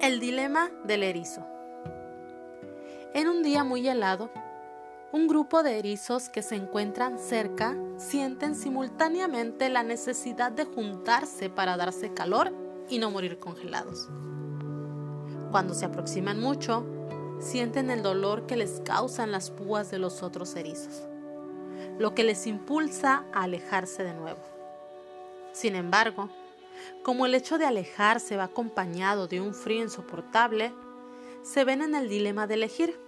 El dilema del erizo. En un día muy helado, un grupo de erizos que se encuentran cerca sienten simultáneamente la necesidad de juntarse para darse calor y no morir congelados. Cuando se aproximan mucho, sienten el dolor que les causan las púas de los otros erizos, lo que les impulsa a alejarse de nuevo. Sin embargo, como el hecho de alejarse va acompañado de un frío insoportable, se ven en el dilema de elegir,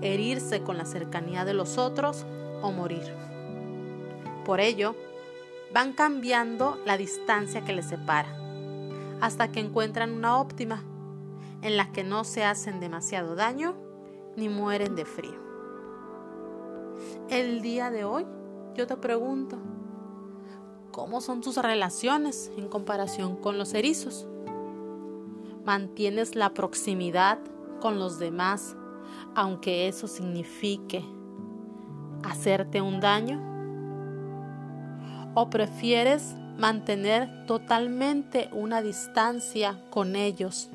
herirse con la cercanía de los otros o morir. Por ello, van cambiando la distancia que les separa, hasta que encuentran una óptima, en la que no se hacen demasiado daño ni mueren de frío. El día de hoy, yo te pregunto, ¿cómo son tus relaciones en comparación con los erizos? ¿Mantienes la proximidad con los demás, aunque eso signifique hacerte un daño? ¿O prefieres mantener totalmente una distancia con ellos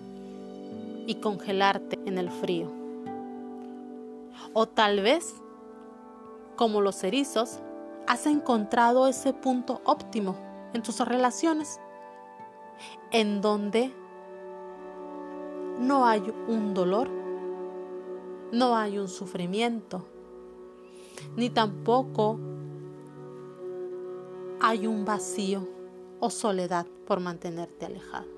y congelarte en el frío? O tal vez, como los erizos, has encontrado ese punto óptimo en tus relaciones, en donde no hay un dolor, no hay un sufrimiento, ni tampoco hay un vacío o soledad por mantenerte alejado.